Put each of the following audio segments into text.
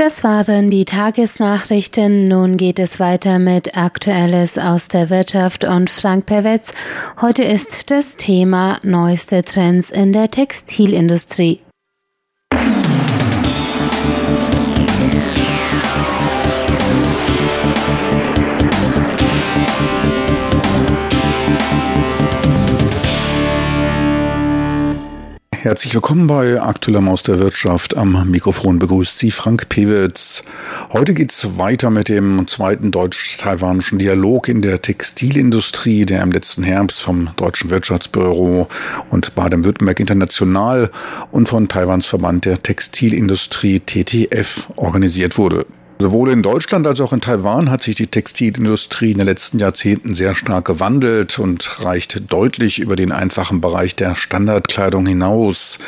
Das waren die Tagesnachrichten. Nun geht es weiter mit Aktuelles aus der Wirtschaft und Frank Perwetz. Heute ist das Thema neueste Trends in der Textilindustrie. Herzlich willkommen bei Aktueller Maus der Wirtschaft. Am Mikrofon begrüßt Sie Frank Pewitz. Heute geht's weiter mit dem zweiten deutsch-taiwanischen Dialog in der Textilindustrie, der im letzten Herbst vom Deutschen Wirtschaftsbüro und Baden-Württemberg International und von Taiwans Verband der Textilindustrie TTF organisiert wurde. Sowohl in Deutschland als auch in Taiwan hat sich die Textilindustrie in den letzten Jahrzehnten sehr stark gewandelt und reicht deutlich über den einfachen Bereich der Standardkleidung hinaus.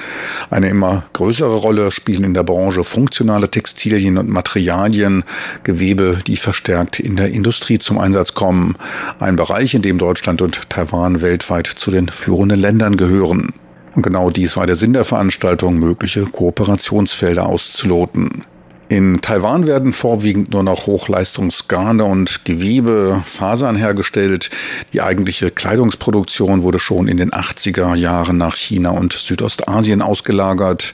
Eine immer größere Rolle spielen in der Branche funktionale Textilien und Materialien, Gewebe, die verstärkt in der Industrie zum Einsatz kommen. Ein Bereich, in dem Deutschland und Taiwan weltweit zu den führenden Ländern gehören. Und genau dies war der Sinn der Veranstaltung, mögliche Kooperationsfelder auszuloten. In Taiwan werden vorwiegend nur noch Hochleistungsgarne und Gewebe, Fasern hergestellt. Die eigentliche Kleidungsproduktion wurde schon in den 80er Jahren nach China und Südostasien ausgelagert.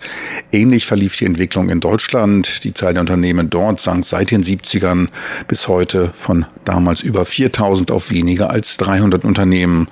Ähnlich verlief die Entwicklung in Deutschland. Die Zahl der Unternehmen dort sank seit den 70ern bis heute von damals über 4000 auf weniger als 300 Unternehmen.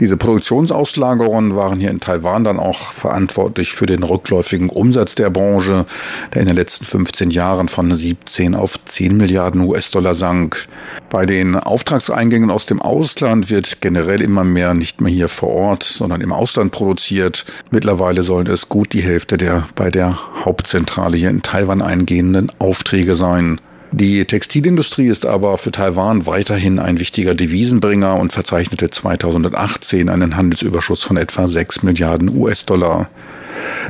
Diese Produktionsauslagerungen waren hier in Taiwan dann auch verantwortlich für den rückläufigen Umsatz der Branche, der in den letzten 15 Jahren von 17 auf 10 Milliarden US-Dollar sank. Bei den Auftragseingängen aus dem Ausland wird generell immer mehr nicht mehr hier vor Ort, sondern im Ausland produziert. Mittlerweile sollen es gut die Hälfte der bei der Hauptzentrale hier in Taiwan eingehenden Aufträge sein. Die Textilindustrie ist aber für Taiwan weiterhin ein wichtiger Devisenbringer und verzeichnete 2018 einen Handelsüberschuss von etwa 6 Milliarden US-Dollar.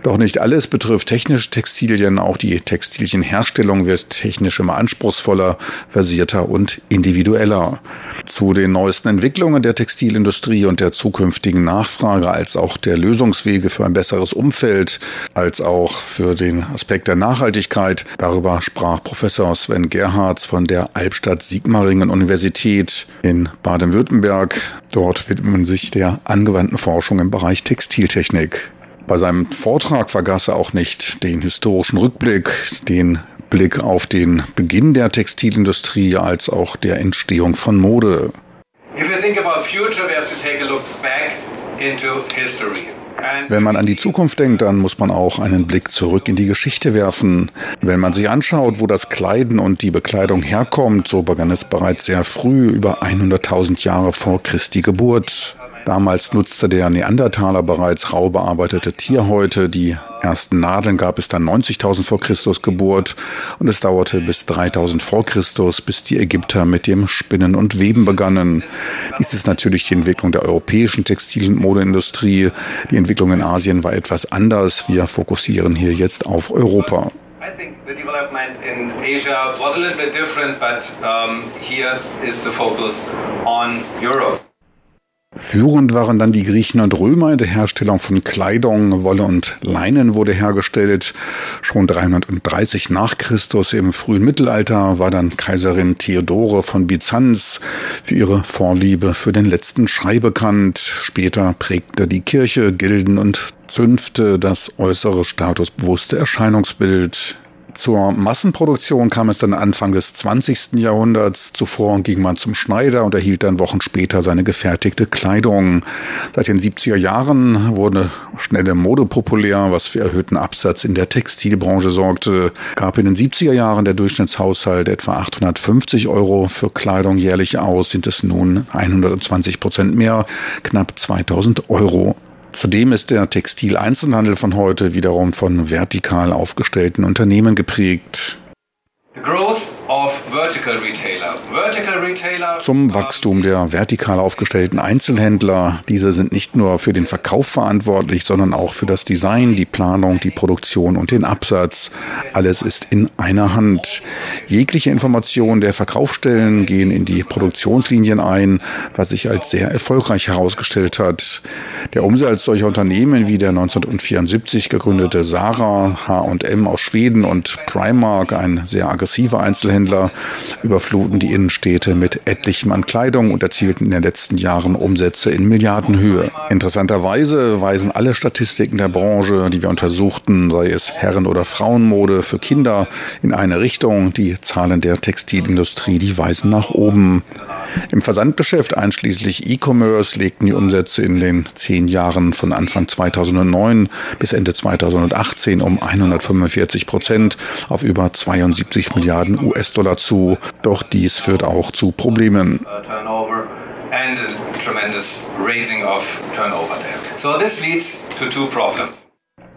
Doch nicht alles betrifft technische Textilien. Auch die Textilienherstellung wird technisch immer anspruchsvoller, versierter und individueller. Zu den neuesten Entwicklungen der Textilindustrie und der zukünftigen Nachfrage als auch der Lösungswege für ein besseres Umfeld, als auch für den Aspekt der Nachhaltigkeit. Darüber sprach Professor Sven Gerhards von der Albstadt Sigmaringen Universität in Baden-Württemberg. Dort widmen sich der angewandten Forschung im Bereich Textiltechnik. Bei seinem Vortrag vergaß er auch nicht den historischen Rückblick, den Blick auf den Beginn der Textilindustrie als auch der Entstehung von Mode. Wenn man an die Zukunft denkt, dann muss man auch einen Blick zurück in die Geschichte werfen. Wenn man sich anschaut, wo das Kleiden und die Bekleidung herkommt, so begann es bereits sehr früh, über 100.000 Jahre vor Christi Geburt. Damals nutzte der Neandertaler bereits rau bearbeitete Tierhäute. Die ersten Nadeln gab es dann 90.000 vor Christus Geburt und es dauerte bis 3000 vor Christus, bis die Ägypter mit dem Spinnen und Weben begannen. Dies ist natürlich die Entwicklung der europäischen Textil- und Modeindustrie. Die Entwicklung in Asien war etwas anders. Wir fokussieren hier jetzt auf Europa. I think the development in Asia was a little bit different, but um, here is the focus on Europe. Führend waren dann die Griechen und Römer in der Herstellung von Kleidung, Wolle und Leinen wurde hergestellt. Schon 330 nach Christus im frühen Mittelalter war dann Kaiserin Theodore von Byzanz für ihre Vorliebe für den letzten Schrei bekannt. Später prägte die Kirche, Gilden und Zünfte das äußere statusbewusste Erscheinungsbild zur Massenproduktion kam es dann Anfang des 20. Jahrhunderts. Zuvor ging man zum Schneider und erhielt dann Wochen später seine gefertigte Kleidung. Seit den 70er Jahren wurde schnelle Mode populär, was für erhöhten Absatz in der Textilbranche sorgte. Gab in den 70er Jahren der Durchschnittshaushalt etwa 850 Euro für Kleidung jährlich aus, sind es nun 120 Prozent mehr, knapp 2000 Euro. Zudem ist der Textileinzelhandel von heute wiederum von vertikal aufgestellten Unternehmen geprägt. The growth Zum Wachstum der vertikal aufgestellten Einzelhändler. Diese sind nicht nur für den Verkauf verantwortlich, sondern auch für das Design, die Planung, die Produktion und den Absatz. Alles ist in einer Hand. Jegliche Informationen der Verkaufsstellen gehen in die Produktionslinien ein, was sich als sehr erfolgreich herausgestellt hat. Der Umsatz solcher Unternehmen wie der 1974 gegründete Sarah, H&M aus Schweden und Primark, ein sehr aggressiver Einzelhändler, überfluten die Innenstädte mit etlichem an Kleidung und erzielten in den letzten Jahren Umsätze in Milliardenhöhe. Interessanterweise weisen alle Statistiken der Branche, die wir untersuchten, sei es Herren- oder Frauenmode für Kinder, in eine Richtung. Die Zahlen der Textilindustrie, die weisen nach oben. Im Versandgeschäft einschließlich E-Commerce legten die Umsätze in den zehn Jahren von Anfang 2009 bis Ende 2018 um 145 Prozent auf über 72 Milliarden US-Dollar zu. Doch dies führt auch zu Problemen.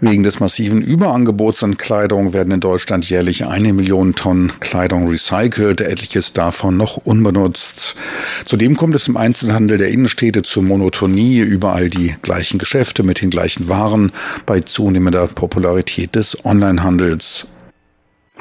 Wegen des massiven Überangebots an Kleidung werden in Deutschland jährlich eine Million Tonnen Kleidung recycelt, etliches davon noch unbenutzt. Zudem kommt es im Einzelhandel der Innenstädte zur Monotonie, überall die gleichen Geschäfte mit den gleichen Waren bei zunehmender Popularität des Onlinehandels.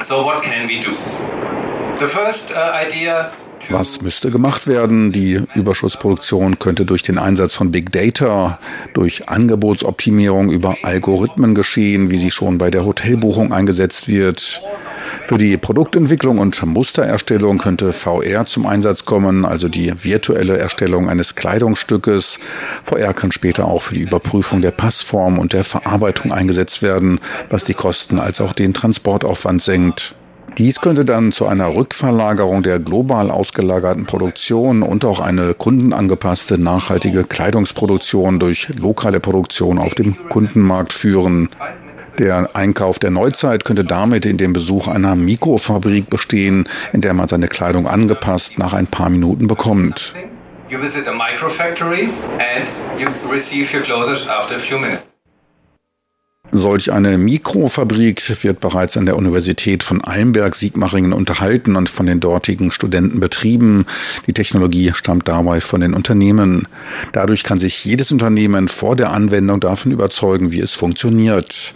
So what can we do? Uh, was müsste gemacht werden? Die Überschussproduktion könnte durch den Einsatz von Big Data, durch Angebotsoptimierung über Algorithmen geschehen, wie sie schon bei der Hotelbuchung eingesetzt wird. Für die Produktentwicklung und Mustererstellung könnte VR zum Einsatz kommen, also die virtuelle Erstellung eines Kleidungsstückes. VR kann später auch für die Überprüfung der Passform und der Verarbeitung eingesetzt werden, was die Kosten als auch den Transportaufwand senkt. Dies könnte dann zu einer Rückverlagerung der global ausgelagerten Produktion und auch eine kundenangepasste nachhaltige Kleidungsproduktion durch lokale Produktion auf dem Kundenmarkt führen. Der Einkauf der Neuzeit könnte damit in dem Besuch einer Mikrofabrik bestehen, in der man seine Kleidung angepasst nach ein paar Minuten bekommt. Solch eine Mikrofabrik wird bereits an der Universität von Einberg-Sigmaringen unterhalten und von den dortigen Studenten betrieben. Die Technologie stammt dabei von den Unternehmen. Dadurch kann sich jedes Unternehmen vor der Anwendung davon überzeugen, wie es funktioniert.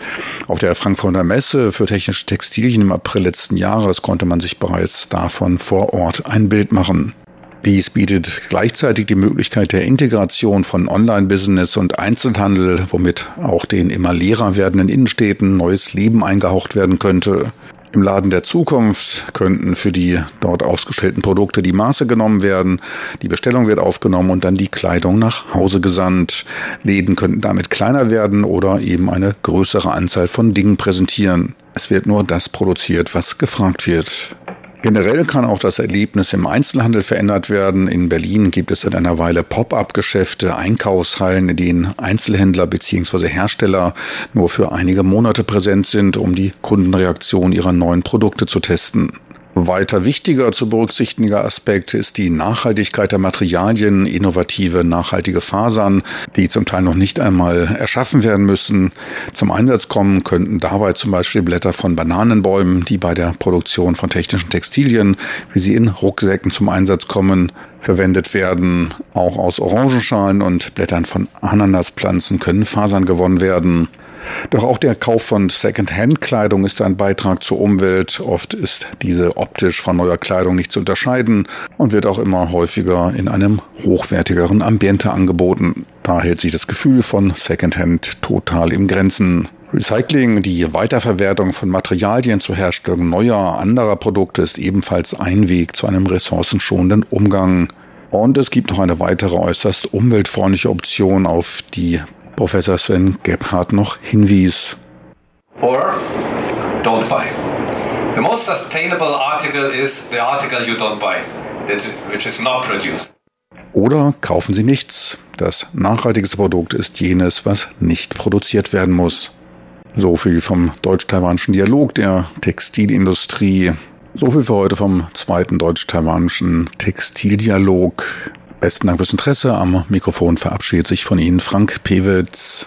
Auf der Frankfurter Messe für technische Textilien im April letzten Jahres konnte man sich bereits davon vor Ort ein Bild machen. Dies bietet gleichzeitig die Möglichkeit der Integration von Online-Business und Einzelhandel, womit auch den immer leerer werdenden Innenstädten neues Leben eingehaucht werden könnte. Im Laden der Zukunft könnten für die dort ausgestellten Produkte die Maße genommen werden, die Bestellung wird aufgenommen und dann die Kleidung nach Hause gesandt. Läden könnten damit kleiner werden oder eben eine größere Anzahl von Dingen präsentieren. Es wird nur das produziert, was gefragt wird. Generell kann auch das Erlebnis im Einzelhandel verändert werden. In Berlin gibt es seit einer Weile Pop-up-Geschäfte, Einkaufshallen, in denen Einzelhändler bzw. Hersteller nur für einige Monate präsent sind, um die Kundenreaktion ihrer neuen Produkte zu testen. Weiter wichtiger zu berücksichtiger Aspekt ist die Nachhaltigkeit der Materialien, innovative, nachhaltige Fasern, die zum Teil noch nicht einmal erschaffen werden müssen. Zum Einsatz kommen könnten dabei zum Beispiel Blätter von Bananenbäumen, die bei der Produktion von technischen Textilien, wie sie in Rucksäcken zum Einsatz kommen, verwendet werden. Auch aus Orangenschalen und Blättern von Ananaspflanzen können Fasern gewonnen werden. Doch auch der Kauf von Second-Hand-Kleidung ist ein Beitrag zur Umwelt. Oft ist diese optisch von neuer Kleidung nicht zu unterscheiden und wird auch immer häufiger in einem hochwertigeren Ambiente angeboten. Da hält sich das Gefühl von Second-Hand total im Grenzen. Recycling, die Weiterverwertung von Materialien zur Herstellung neuer, anderer Produkte ist ebenfalls ein Weg zu einem ressourcenschonenden Umgang. Und es gibt noch eine weitere äußerst umweltfreundliche Option, auf die Professor Sven Gebhardt noch hinwies. Or don't buy. The most sustainable article is the article you don't buy, which is not produced. Oder kaufen Sie nichts. Das nachhaltigste Produkt ist jenes, was nicht produziert werden muss. So viel vom deutsch-taiwanischen Dialog der Textilindustrie. So viel für heute vom zweiten deutsch-taiwanischen Textildialog. Besten Dank fürs Interesse. Am Mikrofon verabschiedet sich von Ihnen Frank Pewitz.